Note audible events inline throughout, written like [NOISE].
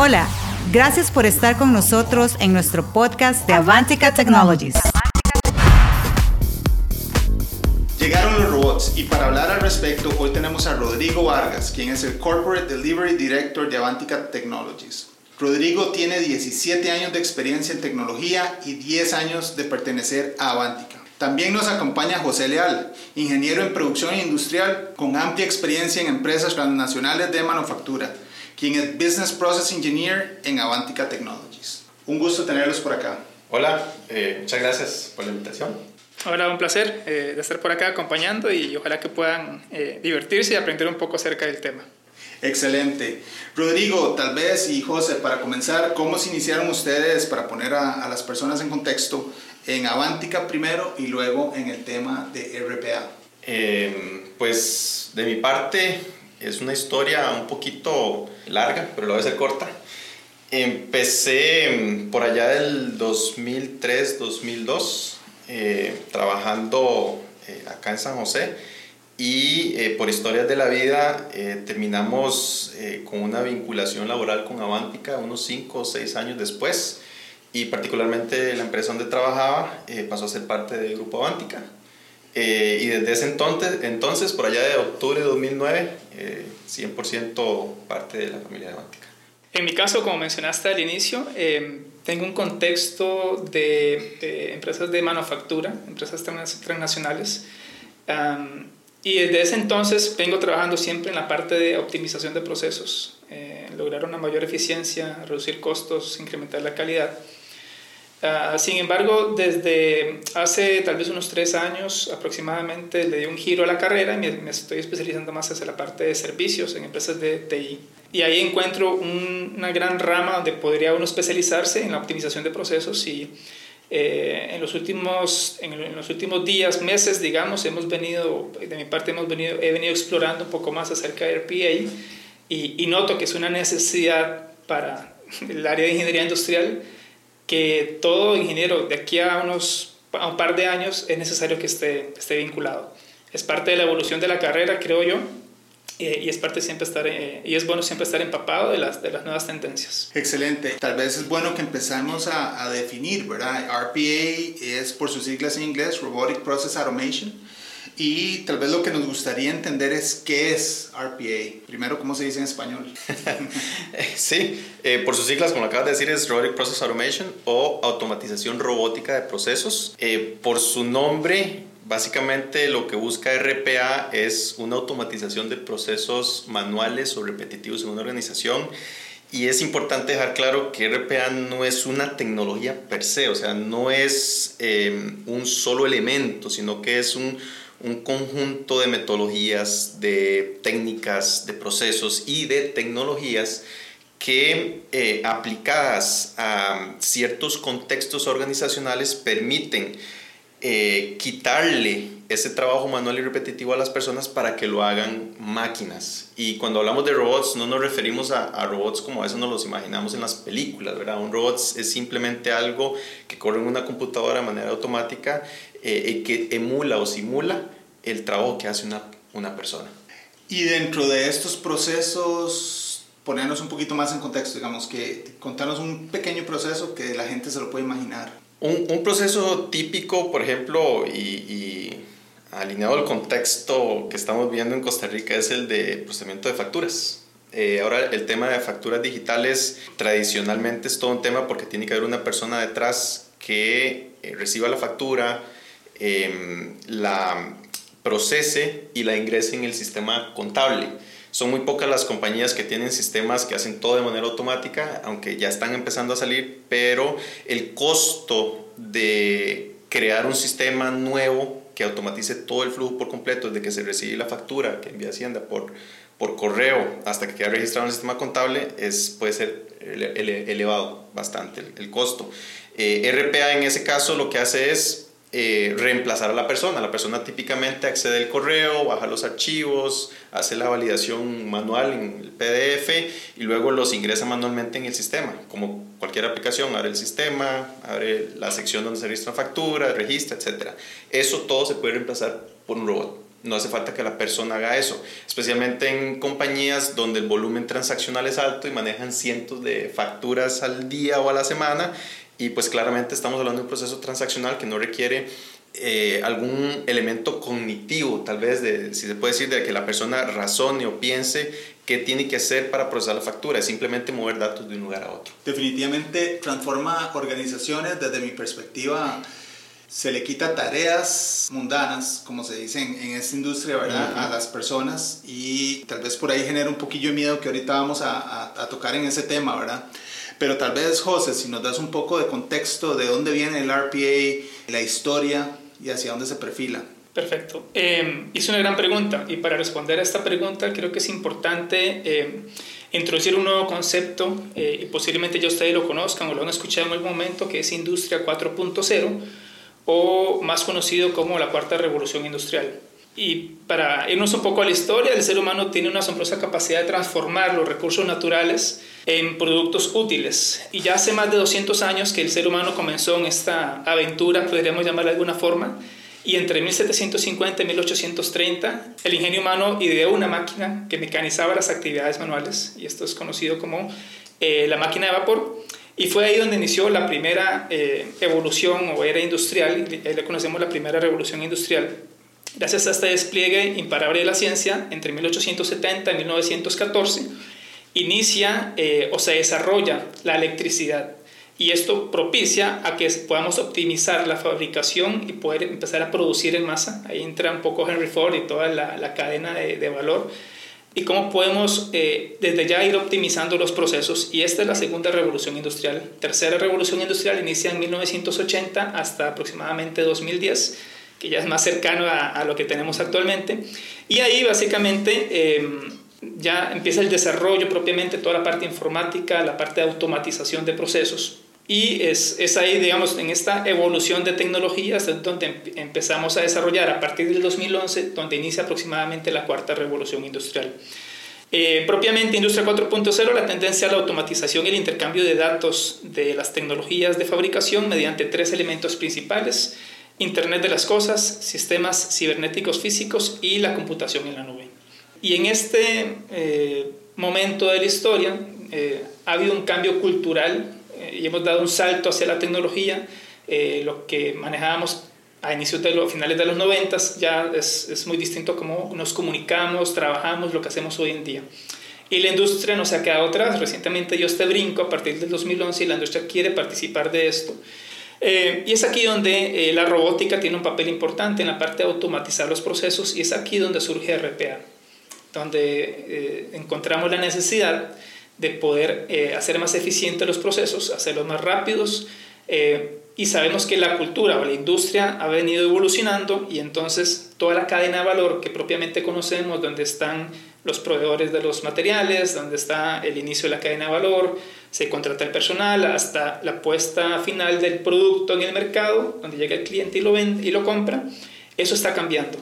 Hola, gracias por estar con nosotros en nuestro podcast de Avantica Technologies. Llegaron los robots y para hablar al respecto hoy tenemos a Rodrigo Vargas, quien es el Corporate Delivery Director de Avantica Technologies. Rodrigo tiene 17 años de experiencia en tecnología y 10 años de pertenecer a Avantica. También nos acompaña José Leal, ingeniero en producción industrial con amplia experiencia en empresas transnacionales de manufactura, quien es Business Process Engineer en Avantica Technologies. Un gusto tenerlos por acá. Hola, eh, muchas gracias por la invitación. Hola, un placer eh, de estar por acá acompañando y ojalá que puedan eh, divertirse y aprender un poco acerca del tema. Excelente. Rodrigo, tal vez y José, para comenzar, ¿cómo se iniciaron ustedes para poner a, a las personas en contexto? en Avantica primero y luego en el tema de RPA? Em, pues de mi parte es una historia un poquito larga, pero la voy a hacer corta. Empecé em, por allá del 2003-2002 eh, trabajando eh, acá en San José y eh, por historias de la vida terminamos con una vinculación laboral con Avantica unos 5 o 6 años después y particularmente la empresa donde trabajaba eh, pasó a ser parte del grupo Avántica. Eh, y desde ese entonces, entonces, por allá de octubre de 2009, 100% eh, parte de la familia de Avántica. En mi caso, como mencionaste al inicio, tengo un contexto de, empresas de manufactura, empresas transnacionales. y desde ese entonces vengo trabajando siempre en la parte de optimización de procesos, lograr una mayor eficiencia, reducir costos, incrementar la calidad. Ah, sin embargo, desde hace tal vez unos tres años aproximadamente le di un giro a la carrera y me, estoy especializando más hacia la parte de servicios en empresas de TI. Y ahí encuentro una gran rama donde podría uno especializarse en la optimización de procesos y eh, en, los últimos, en, los últimos días, meses, digamos, hemos venido, de mi parte hemos venido, he venido explorando un poco más acerca de RPA y, y noto que es una necesidad para el área de ingeniería industrial que todo ingeniero de aquí a, unos, a un par de años es necesario que esté, esté vinculado. Es parte de la evolución de la carrera, creo yo, y es parte siempre estar eh, y es bueno siempre estar empapado de las, de las nuevas tendencias. Excelente. Tal vez es bueno que empezamos a, a definir, ¿verdad? RPA es por sus siglas en inglés, Robotic Process Automation. Y tal vez lo que nos gustaría entender es qué es RPA. Primero, ¿cómo se dice en español? [LAUGHS] sí, eh, por sus siglas, como acabas de decir, es Robotic Process Automation o automatización robótica de procesos. Eh, por su nombre, básicamente lo que busca RPA es una automatización de procesos manuales o repetitivos en una organización. Y es importante dejar claro que RPA no es una tecnología per se, o sea, no es eh, un solo elemento, sino que es un un conjunto de metodologías, de técnicas, de procesos y de tecnologías que eh, aplicadas a ciertos contextos organizacionales permiten eh, quitarle ese trabajo manual y repetitivo a las personas para que lo hagan máquinas. Y cuando hablamos de robots no nos referimos a, robots como a veces nos los imaginamos en las películas, ¿verdad? Un robot es simplemente algo que corre en una computadora de manera automática eh, que emula o simula el trabajo que hace una, una persona. Y dentro de estos procesos, ponernos un poquito más en contexto, digamos que contarnos un pequeño proceso que la gente se lo puede imaginar. Un, un proceso típico, por ejemplo, y, y, alineado al contexto que estamos viendo en Costa Rica, es el de procesamiento de facturas. Eh, ahora el tema de facturas digitales tradicionalmente es todo un tema porque tiene que haber una persona detrás que eh, reciba la factura, em, la procese y la ingrese en el sistema contable. Son muy pocas las compañías que tienen sistemas que hacen todo de manera automática, aunque ya están empezando a salir, pero el costo de crear un sistema nuevo que automatice todo el flujo por completo, desde que se recibe la factura que envía Hacienda por, por correo hasta que queda registrado en el sistema contable, es, puede ser elevado bastante el, costo. Eh, RPA en ese caso lo que hace es eh, reemplazar a la persona. La persona típicamente accede al correo, baja los archivos, hace la validación manual en el PDF y luego los ingresa manualmente en el sistema. Como cualquier aplicación, abre el sistema, abre la sección donde se registra factura, registra, etc. Eso todo se puede reemplazar por un robot. No hace falta que la persona haga eso, especialmente en compañías donde el volumen transaccional es alto y manejan cientos de facturas al día o a la semana y pues claramente estamos hablando de un proceso transaccional que no requiere eh, algún elemento cognitivo, tal vez, de, si se puede decir, de que la persona razone o piense qué tiene que hacer para procesar la factura, es simplemente mover datos de un lugar a otro. Definitivamente transforma organizaciones desde mi perspectiva. Se le quita tareas mundanas, como se dice en, esta industria, ¿verdad? A las personas y tal vez por ahí genera un poquillo de miedo que ahorita vamos a, a, a tocar en ese tema, ¿verdad? Pero tal vez, José, si nos das un poco de contexto de dónde viene el RPA, la historia y hacia dónde se perfila. Perfecto. Eh, hice una gran pregunta y para responder a esta pregunta creo que es importante eh, introducir un nuevo concepto eh, y posiblemente ya ustedes lo conozcan o lo han escuchado en algún momento que es Industria 4.0 o más conocido como la Cuarta Revolución Industrial. Y para irnos un poco a la historia, el ser humano tiene una asombrosa capacidad de transformar los recursos naturales en productos útiles. Y ya hace más de 200 años que el ser humano comenzó en esta aventura, podríamos llamarla de alguna forma, y entre 1750 y 1830 el ingenio humano ideó una máquina que mecanizaba las actividades manuales, y esto es conocido como eh, la máquina de vapor, y fue ahí donde inició la primera eh, evolución o era industrial, ahí le conocemos la primera revolución industrial. Gracias a este despliegue imparable de la ciencia, entre 1870 y 1914, inicia eh, o se desarrolla la electricidad y esto propicia a que podamos optimizar la fabricación y poder empezar a producir en masa. Ahí entra un poco Henry Ford y toda la, la cadena de, de, valor y cómo podemos eh, desde ya ir optimizando los procesos. Y esta es la segunda revolución industrial. Tercera revolución industrial inicia en 1980 hasta aproximadamente 2010, que ya es más cercano a, a lo que tenemos actualmente. Y ahí básicamente... Eh, ya empieza el desarrollo propiamente, toda la parte informática, la parte de automatización de procesos. Y es, es ahí, digamos, en esta evolución de tecnologías donde empezamos a desarrollar a partir del 2011, donde inicia aproximadamente la cuarta revolución industrial. Eh, propiamente Industria 4.0, la tendencia a la automatización y el intercambio de datos de las tecnologías de fabricación mediante tres elementos principales, Internet de las Cosas, sistemas cibernéticos físicos y la computación en la nube. Y en este eh, momento de la historia eh, ha habido un cambio cultural eh, y hemos dado un salto hacia la tecnología. Eh, lo que manejábamos a inicios de los finales de los 90 ya es, es muy distinto cómo nos comunicamos, trabajamos, lo que hacemos hoy en día. Y la industria no se ha quedado atrás. Recientemente dio este brinco a partir del 2011 y la industria quiere participar de esto. Eh, y es aquí donde eh, la robótica tiene un papel importante en la parte de automatizar los procesos y es aquí donde surge RPA donde eh, encontramos la necesidad de poder eh, hacer más eficientes los procesos, hacerlos más rápidos, eh, y sabemos que la cultura o la industria ha venido evolucionando y entonces toda la cadena de valor que propiamente conocemos, donde están los proveedores de los materiales, donde está el inicio de la cadena de valor, se contrata el personal, hasta la puesta final del producto en el mercado, donde llega el cliente y lo vende y lo compra, eso está cambiando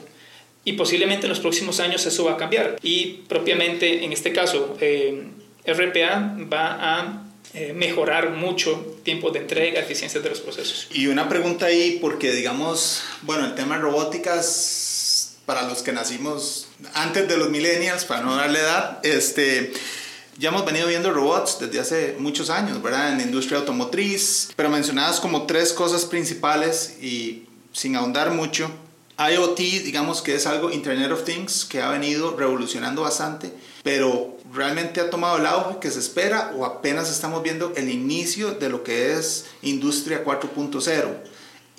y posiblemente en los próximos años eso va a cambiar. Y propiamente en este caso, eh, RPA va a eh, mejorar mucho tiempo de entrega, eficiencia de los procesos. Y una pregunta ahí, porque digamos, bueno, el tema de robóticas, para los que nacimos antes de los millennials, para no darle edad, este... Ya hemos venido viendo robots desde hace muchos años, ¿verdad? En industria automotriz, pero mencionadas como tres cosas principales y sin ahondar mucho, IoT, digamos que es algo Internet of Things que ha venido revolucionando bastante, pero realmente ha tomado el auge que se espera o apenas estamos viendo el inicio de lo que es Industria 4.0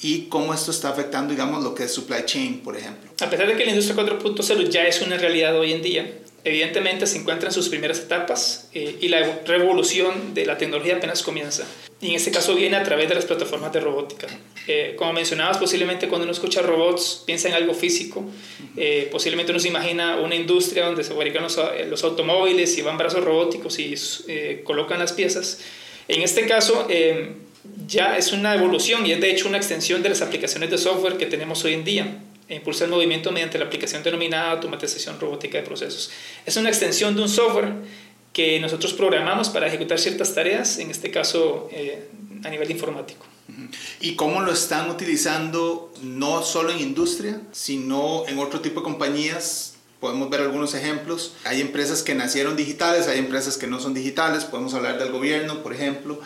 y cómo esto está afectando, digamos, lo que es supply chain, por ejemplo. A pesar de que la industria 4.0 ya es una realidad hoy en día, evidentemente se encuentra en sus primeras etapas eh, y la revolución de la tecnología apenas comienza. Y en este caso viene a través de las plataformas de robótica. Eh, como mencionabas, posiblemente cuando uno escucha robots piensa en algo físico. Eh, posiblemente uno se imagina una industria donde se fabrican los, los automóviles y van brazos robóticos y colocan las piezas. En este caso ya es una evolución y es de hecho una extensión de las aplicaciones de software que tenemos hoy en día e impulsa el movimiento mediante la aplicación denominada automatización robótica de procesos. Es una extensión de un software que nosotros programamos para ejecutar ciertas tareas, en este caso eh, a nivel informático. ¿Y cómo lo están utilizando no solo en industria, sino en otro tipo de compañías? Podemos ver algunos ejemplos. Hay empresas que nacieron digitales, hay empresas que no son digitales, podemos hablar del gobierno, por ejemplo.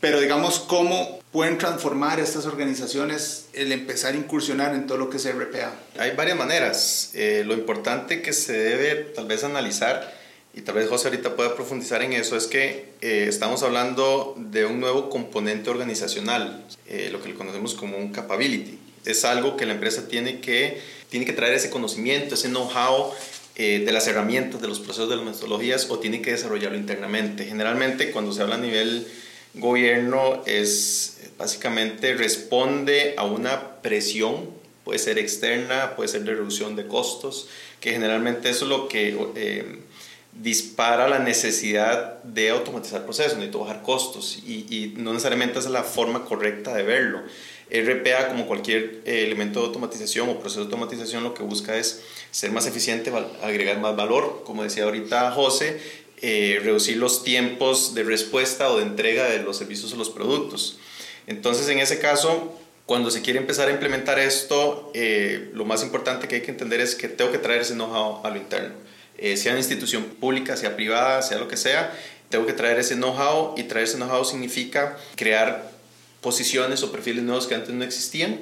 Pero digamos, ¿cómo pueden transformar estas organizaciones el empezar a incursionar en todo lo que es RPA? Hay varias maneras. Eh, lo importante que se debe tal vez analizar, y tal vez José ahorita pueda profundizar en eso, es que eh, estamos hablando de un nuevo componente organizacional, eh, lo que le conocemos como un capability. Es algo que la empresa tiene que, tiene que traer ese conocimiento, ese know-how de las herramientas, de los procesos, de las metodologías, o tiene que desarrollarlo internamente. Generalmente, cuando se habla a nivel gobierno es básicamente responde a una presión, puede ser externa, puede ser de reducción de costos, que generalmente eso es lo que eh, dispara la necesidad de automatizar procesos, de bajar costos y, y, no necesariamente es la forma correcta de verlo. RPA, como cualquier eh, elemento de automatización o proceso de automatización, lo que busca es ser más eficiente, agregar más valor, como decía ahorita José, eh, reducir los tiempos de respuesta o de entrega de los servicios o los productos. Entonces, en ese caso, cuando se quiere empezar a implementar esto, eh, lo más importante que hay que entender es que tengo que traer ese know-how a lo interno. Eh, sea una institución pública, sea privada, sea lo que sea, tengo que traer ese know-how y traer ese know-how significa crear posiciones o perfiles nuevos que antes no existían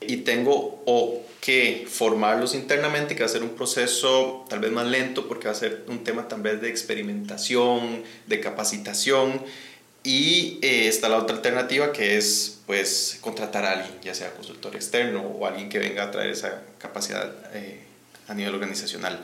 y tengo o que formarlos internamente, que va a ser un proceso tal vez más lento porque va a ser un tema tal vez de experimentación, de capacitación y eh, está la otra alternativa que es pues contratar a alguien, ya sea consultor externo o alguien que venga a traer esa capacidad eh, a nivel organizacional.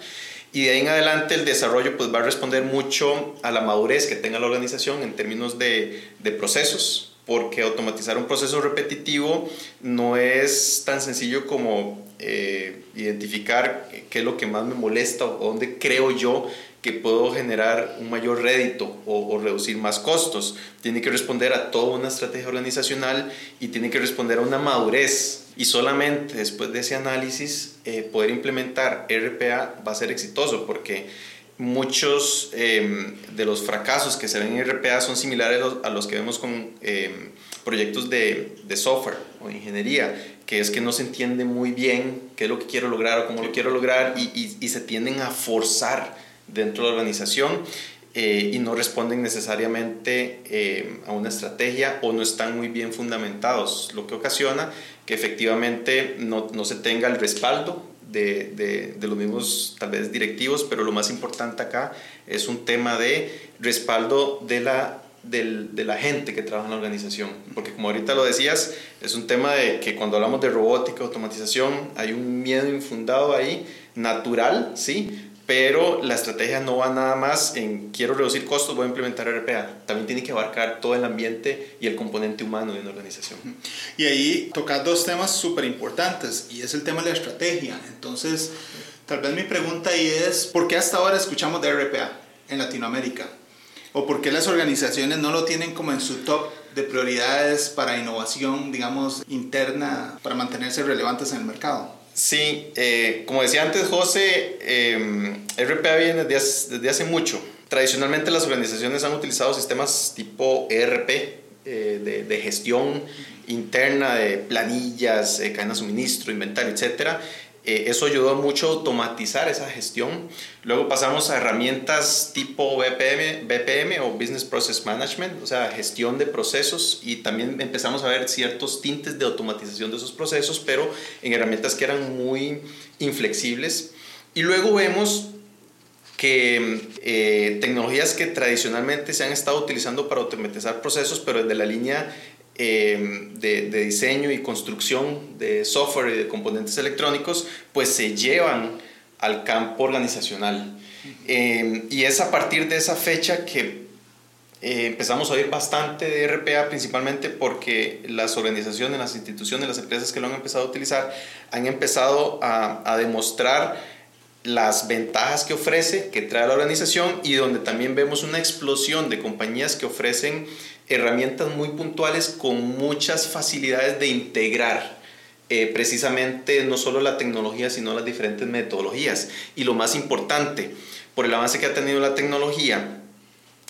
Y de ahí en adelante el desarrollo pues va a responder mucho a la madurez que tenga la organización en términos de, de procesos, porque automatizar un proceso repetitivo no es tan sencillo como eh, identificar qué es lo que más me molesta o dónde creo yo que puedo generar un mayor rédito o, reducir más costos. Tiene que responder a toda una estrategia organizacional y tiene que responder a una madurez. Y solamente después de ese análisis, eh, poder implementar RPA va a ser exitoso porque muchos em, de los fracasos que se ven en RPA son similares a los que vemos con em, proyectos de, de, software o ingeniería, que es que no se entiende muy bien qué es lo que quiero lograr o cómo lo quiero lograr y, y, se tienden a forzar dentro de la organización eh, y no responden necesariamente em, a una estrategia o no están muy bien fundamentados, lo que ocasiona que efectivamente no, no se tenga el respaldo de, de, los mismos tal vez directivos, pero lo más importante acá es un tema de respaldo de la, de la gente que trabaja en la organización. Porque como ahorita lo decías, es un tema de que cuando hablamos de robótica, automatización, hay un miedo infundado ahí, natural, ¿sí? Pero la estrategia no va nada más en quiero reducir costos, voy a implementar RPA. También tiene que abarcar todo el ambiente y el componente humano de una organización. Y ahí tocas dos temas súper importantes y es el tema de la estrategia. Entonces, tal vez mi pregunta ahí es, ¿por qué hasta ahora escuchamos de RPA en Latinoamérica? ¿O por qué las organizaciones no lo tienen como en su top de prioridades para innovación, digamos, interna, para mantenerse relevantes en el mercado? Sí, eh, como decía antes José, eh, RPA viene desde, hace mucho. Tradicionalmente las organizaciones han utilizado sistemas tipo ERP, eh, de, gestión interna de planillas, cadena de suministro, inventario, etcétera, eh, eso ayudó mucho a automatizar esa gestión. Luego pasamos a herramientas tipo BPM, BPM o Business Process Management, o sea, gestión de procesos y también empezamos a ver ciertos tintes de automatización de esos procesos, pero en herramientas que eran muy inflexibles. Y luego vemos que eh, tecnologías que tradicionalmente se han estado utilizando para automatizar procesos, pero desde la línea Em, de, diseño y construcción de software y de componentes electrónicos, pues se llevan al campo organizacional. Em, y es a partir de esa fecha que eh, empezamos a oír bastante de RPA, principalmente porque las organizaciones, las instituciones, las empresas que lo han empezado a utilizar han empezado a, a demostrar las ventajas que ofrece, que trae la organización y donde también vemos una explosión de compañías que ofrecen herramientas muy puntuales con muchas facilidades de integrar eh, precisamente no solo la tecnología, sino las diferentes metodologías. Y lo más importante, por el avance que ha tenido la tecnología,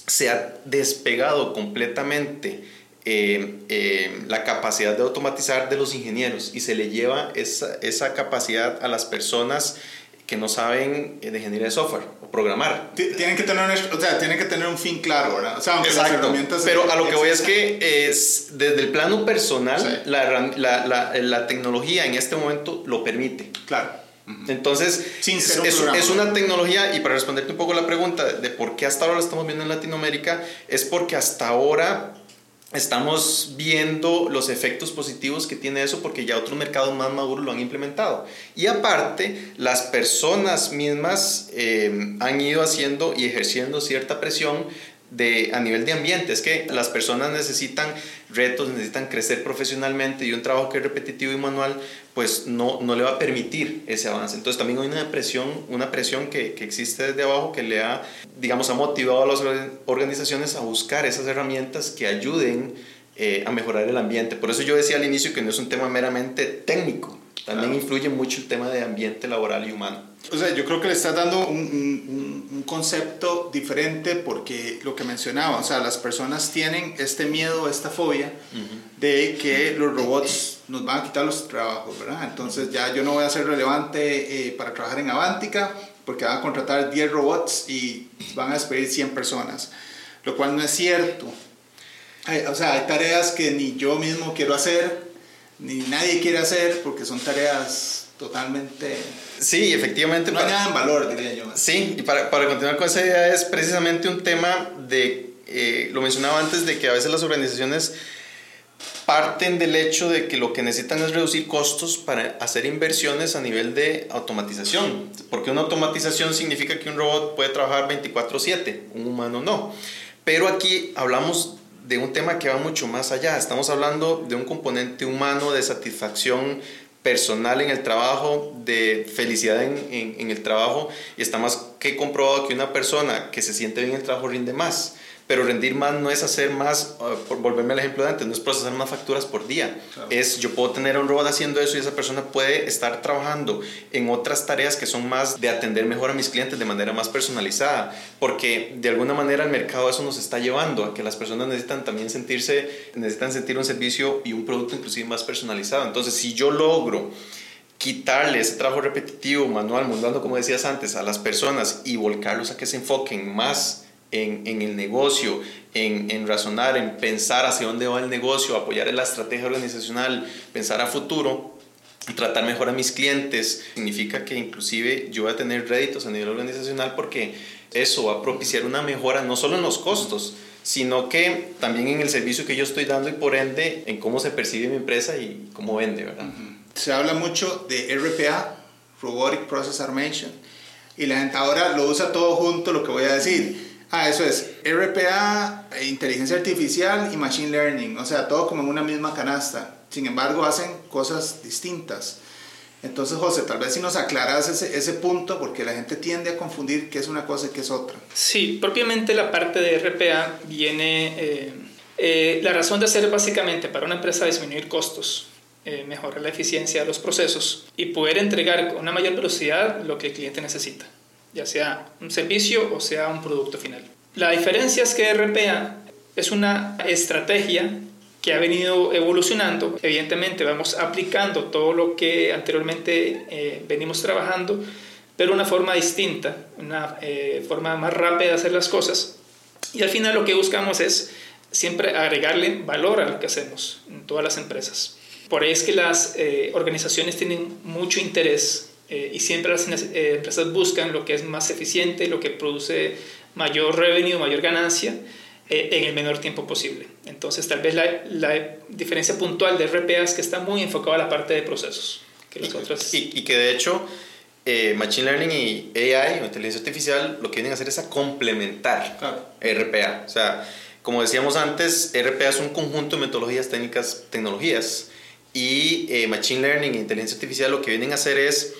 se ha despegado completamente eh, eh, la capacidad de automatizar de los ingenieros y se le lleva esa, esa capacidad a las personas que no saben de ingeniería de software o programar. Tienen que tener un, o sea, tienen que tener un fin claro, ¿verdad? O sea, aunque Exacto. las herramientas... Pero a lo que voy es que es, desde el plano personal, Sí. la, la, la, la tecnología en este momento lo permite. Claro. Entonces, Sin es, un es- es una tecnología, y para responderte un poco la pregunta de por qué hasta ahora lo estamos viendo en Latinoamérica, es porque hasta ahora estamos viendo los efectos positivos que tiene eso porque ya otros mercados más maduros lo han implementado. Y aparte, las personas mismas eh, han ido haciendo y ejerciendo cierta presión de, a nivel de ambiente. Es que las personas necesitan retos, necesitan crecer profesionalmente y un trabajo que es repetitivo y manual, pues no, no le va a permitir ese avance. Entonces también hay una presión, una presión que, que existe desde abajo que le ha, digamos, ha motivado a las or- organizaciones a buscar esas herramientas que ayuden eh, a mejorar el ambiente. Por eso yo decía al inicio que no es un tema meramente técnico, también Claro. influye mucho el tema de ambiente laboral y humano. O sea, yo creo que le estás dando un, un- un concepto diferente porque lo que mencionaba, o sea, las personas tienen este miedo, esta fobia de que los robots nos van a quitar los trabajos, ¿verdad? Entonces ya yo no voy a ser relevante eh, para trabajar en Avantica porque van a contratar 10 robots y van a despedir 100 personas, lo cual no es cierto. Hay- o sea, hay tareas que ni yo mismo quiero hacer, ni nadie quiere hacer porque son tareas totalmente Sí, efectivamente. no para- añaden valor, diría yo. Sí, y para, para continuar con esa idea es precisamente un tema de, eh, lo mencionaba antes, de que a veces las organizaciones parten del hecho de que lo que necesitan es reducir costos para hacer inversiones a nivel de automatización. Porque una automatización significa que un robot puede trabajar 24/7, un humano no. Pero aquí hablamos de un tema que va mucho más allá. Estamos hablando de un componente humano de satisfacción personal en el trabajo, de felicidad en, en- el trabajo, y está más que comprobado que una persona que se siente bien en el trabajo rinde más. Pero rendir más no es hacer más, uh, por volverme al ejemplo de antes, no es procesar más facturas por día. Claro. Es yo puedo tener a un robot haciendo eso y esa persona puede estar trabajando en otras tareas que son más de atender mejor a mis clientes de manera más personalizada. Porque de alguna manera el mercado eso nos está llevando a que las personas necesitan también sentirse, necesitan sentir un servicio y un producto inclusive más personalizado. Entonces, si yo logro quitarle ese trabajo repetitivo, manual, mundano, como decías antes, a las personas y volcarlos a que se enfoquen más en, en el negocio, en, en razonar, en pensar hacia dónde va el negocio, apoyar en la estrategia organizacional, pensar a futuro tratar mejor a mis clientes, significa que inclusive yo voy a tener réditos a nivel organizacional porque eso va a propiciar una mejora no solo en los costos, sino que también en el servicio que yo estoy dando y por ende en cómo se percibe mi empresa y cómo vende, ¿verdad? Se habla mucho de RPA, Robotic Process Automation, y la gente ahora lo usa todo junto, lo que voy a decir. Ah, eso es RPA, eh, inteligencia artificial y machine learning, o sea, todo como en una misma canasta. Sin embargo, hacen cosas distintas. Entonces, José, tal vez si nos aclaras ese, ese punto, porque la gente tiende a confundir qué es una cosa y qué es otra. Sí, propiamente la parte de RPA viene... eh, eh, la razón de ser básicamente para una empresa disminuir costos, eh, mejorar la eficiencia de los procesos y poder entregar con una mayor velocidad lo que el cliente necesita, ya sea un servicio o sea un producto final. La diferencia es que RPA es una estrategia que ha venido evolucionando. Evidentemente vamos aplicando todo lo que anteriormente eh, venimos trabajando, pero una forma distinta, una eh, forma más rápida de hacer las cosas. Y al final lo que buscamos es siempre agregarle valor a lo que hacemos en todas las empresas. Por ahí es que las eh, organizaciones tienen mucho interés eh, y siempre las eh, empresas buscan lo que es más eficiente, lo que produce mayor revenue, mayor ganancia eh, en el menor tiempo posible. Entonces tal vez la, la, diferencia puntual de RPA es que está muy enfocado a la parte de procesos. Que las otras... y, y que de hecho eh, Machine Learning y AI o inteligencia artificial lo que vienen a hacer es a complementar Claro. RPA. O sea, como decíamos antes, RPA es un conjunto de metodologías, técnicas, tecnologías. Y eh, Machine Learning e inteligencia artificial lo que vienen a hacer es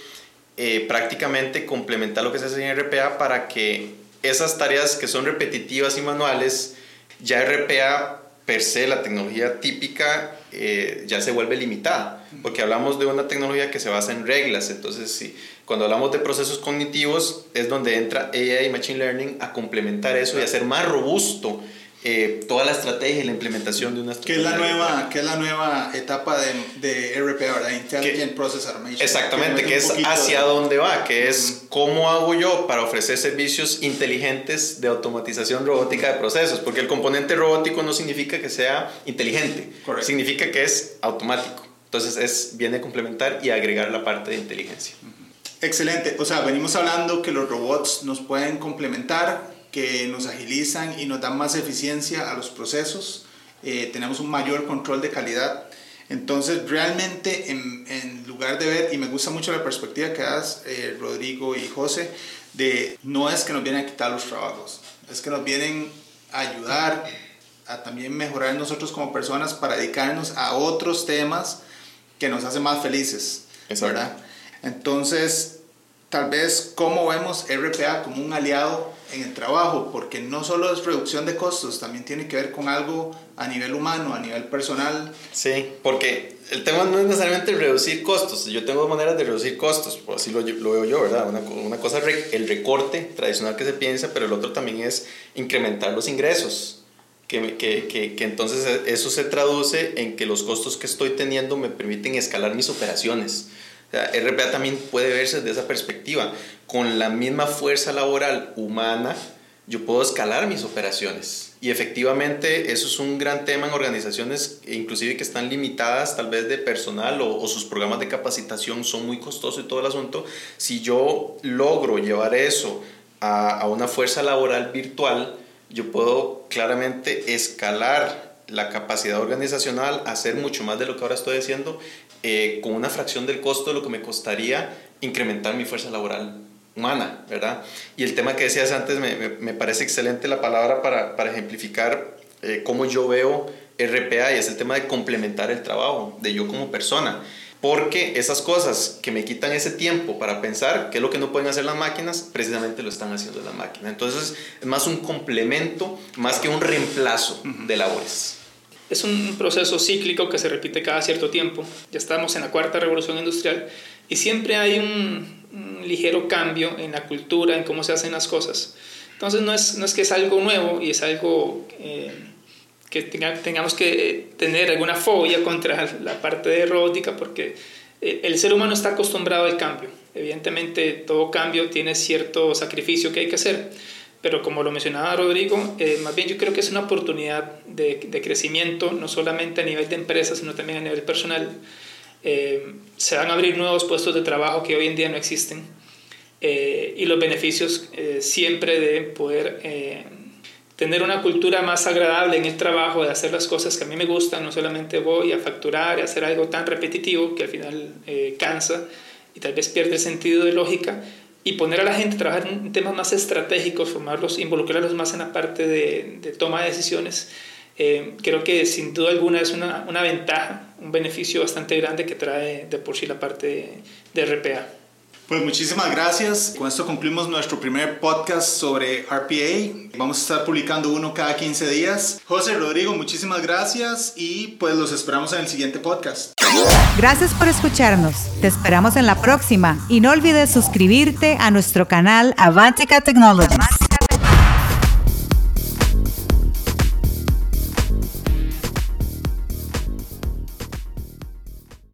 eh, prácticamente complementar lo que se hace en RPA para que esas tareas que son repetitivas y manuales, ya RPA per se, la tecnología típica, eh, ya se vuelve limitada, porque hablamos de una tecnología que se basa en reglas, entonces sí, cuando hablamos de procesos cognitivos es donde entra AI y Machine Learning a complementar eso y hacer más robusto eh, toda la estrategia y la implementación de una estrategia. ¿Qué es la nueva, ¿qué es la nueva etapa de, de RPA, ¿verdad? Intelligent Process Automation. Exactamente, que, es hacia dónde va, que es cómo hago yo para ofrecer servicios inteligentes de automatización robótica de procesos, porque el componente robótico no significa que sea inteligente, significa que es automático. Entonces es, viene a complementar y agregar la parte de inteligencia. Excelente, o sea, venimos hablando que los robots nos pueden complementar que nos agilizan y nos dan más eficiencia a los procesos, eh, tenemos un mayor control de calidad. Entonces, realmente, en, en, lugar de ver, y me gusta mucho la perspectiva que das, eh, Rodrigo y José, de no es que nos vienen a quitar los trabajos, es que nos vienen a ayudar a también mejorar nosotros como personas para dedicarnos a otros temas que nos hacen más felices, ¿verdad? Entonces, tal vez cómo vemos RPA como un aliado en el trabajo, porque no solo es reducción de costos, también tiene que ver con algo a nivel humano, a nivel personal. Sí, porque el tema no es necesariamente reducir costos, yo tengo maneras de reducir costos, por así lo, lo veo yo, ¿verdad? Una, una cosa es el recorte tradicional que se piensa, pero el otro también es incrementar los ingresos. Que, que, que, que, entonces eso se traduce en que los costos que estoy teniendo me permiten escalar mis operaciones. O sea, RPA también puede verse desde esa perspectiva con la misma fuerza laboral humana, yo puedo escalar mis operaciones. Y efectivamente eso es un gran tema en organizaciones, inclusive que están limitadas tal vez de personal o, sus programas de capacitación son muy costosos y todo el asunto. Si yo logro llevar eso a, a una fuerza laboral virtual, yo puedo claramente escalar la capacidad organizacional, hacer mucho más de lo que ahora estoy haciendo, eh, con una fracción del costo de lo que me costaría incrementar mi fuerza laboral humana, ¿verdad? Y el tema que decías antes me, me, parece excelente la palabra para, para ejemplificar eh, cómo yo veo RPA y es el tema de complementar el trabajo de yo como persona. Porque esas cosas que me quitan ese tiempo para pensar qué es lo que no pueden hacer las máquinas, precisamente lo están haciendo las máquinas. Entonces es más un complemento, más que un reemplazo de labores. Es un proceso cíclico que se repite cada cierto tiempo. Ya estamos en la cuarta revolución industrial y siempre hay un, ligero cambio en la cultura, en cómo se hacen las cosas. Entonces no es, no es que es algo nuevo y es algo eh, que tengamos que tener alguna fobia contra la parte de robótica porque eh, el ser humano está acostumbrado al cambio. Evidentemente todo cambio tiene cierto sacrificio que hay que hacer, pero como lo mencionaba Rodrigo, eh, más bien yo creo que es una oportunidad de, de, crecimiento, no solamente a nivel de empresa, sino también a nivel personal. Eh, se van a abrir nuevos puestos de trabajo que hoy en día no existen eh, y los beneficios siempre de poder tener una cultura más agradable en el trabajo, de hacer las cosas que a mí me gustan, no solamente voy a facturar y hacer algo tan repetitivo que al final cansa y tal vez pierde el sentido de lógica, y poner a la gente a trabajar en temas más estratégicos, formarlos, involucrarlos más en la parte de, toma de decisiones, creo que sin duda alguna es una, una ventaja un beneficio bastante grande que trae de por sí la parte de, RPA. Pues muchísimas gracias. Con esto concluimos nuestro primer podcast sobre RPA. Vamos a estar publicando uno cada 15 días. José Rodrigo, muchísimas gracias y pues los esperamos en el siguiente podcast. Gracias por escucharnos. Te esperamos en la próxima y no olvides suscribirte a nuestro canal Avantica Technologies.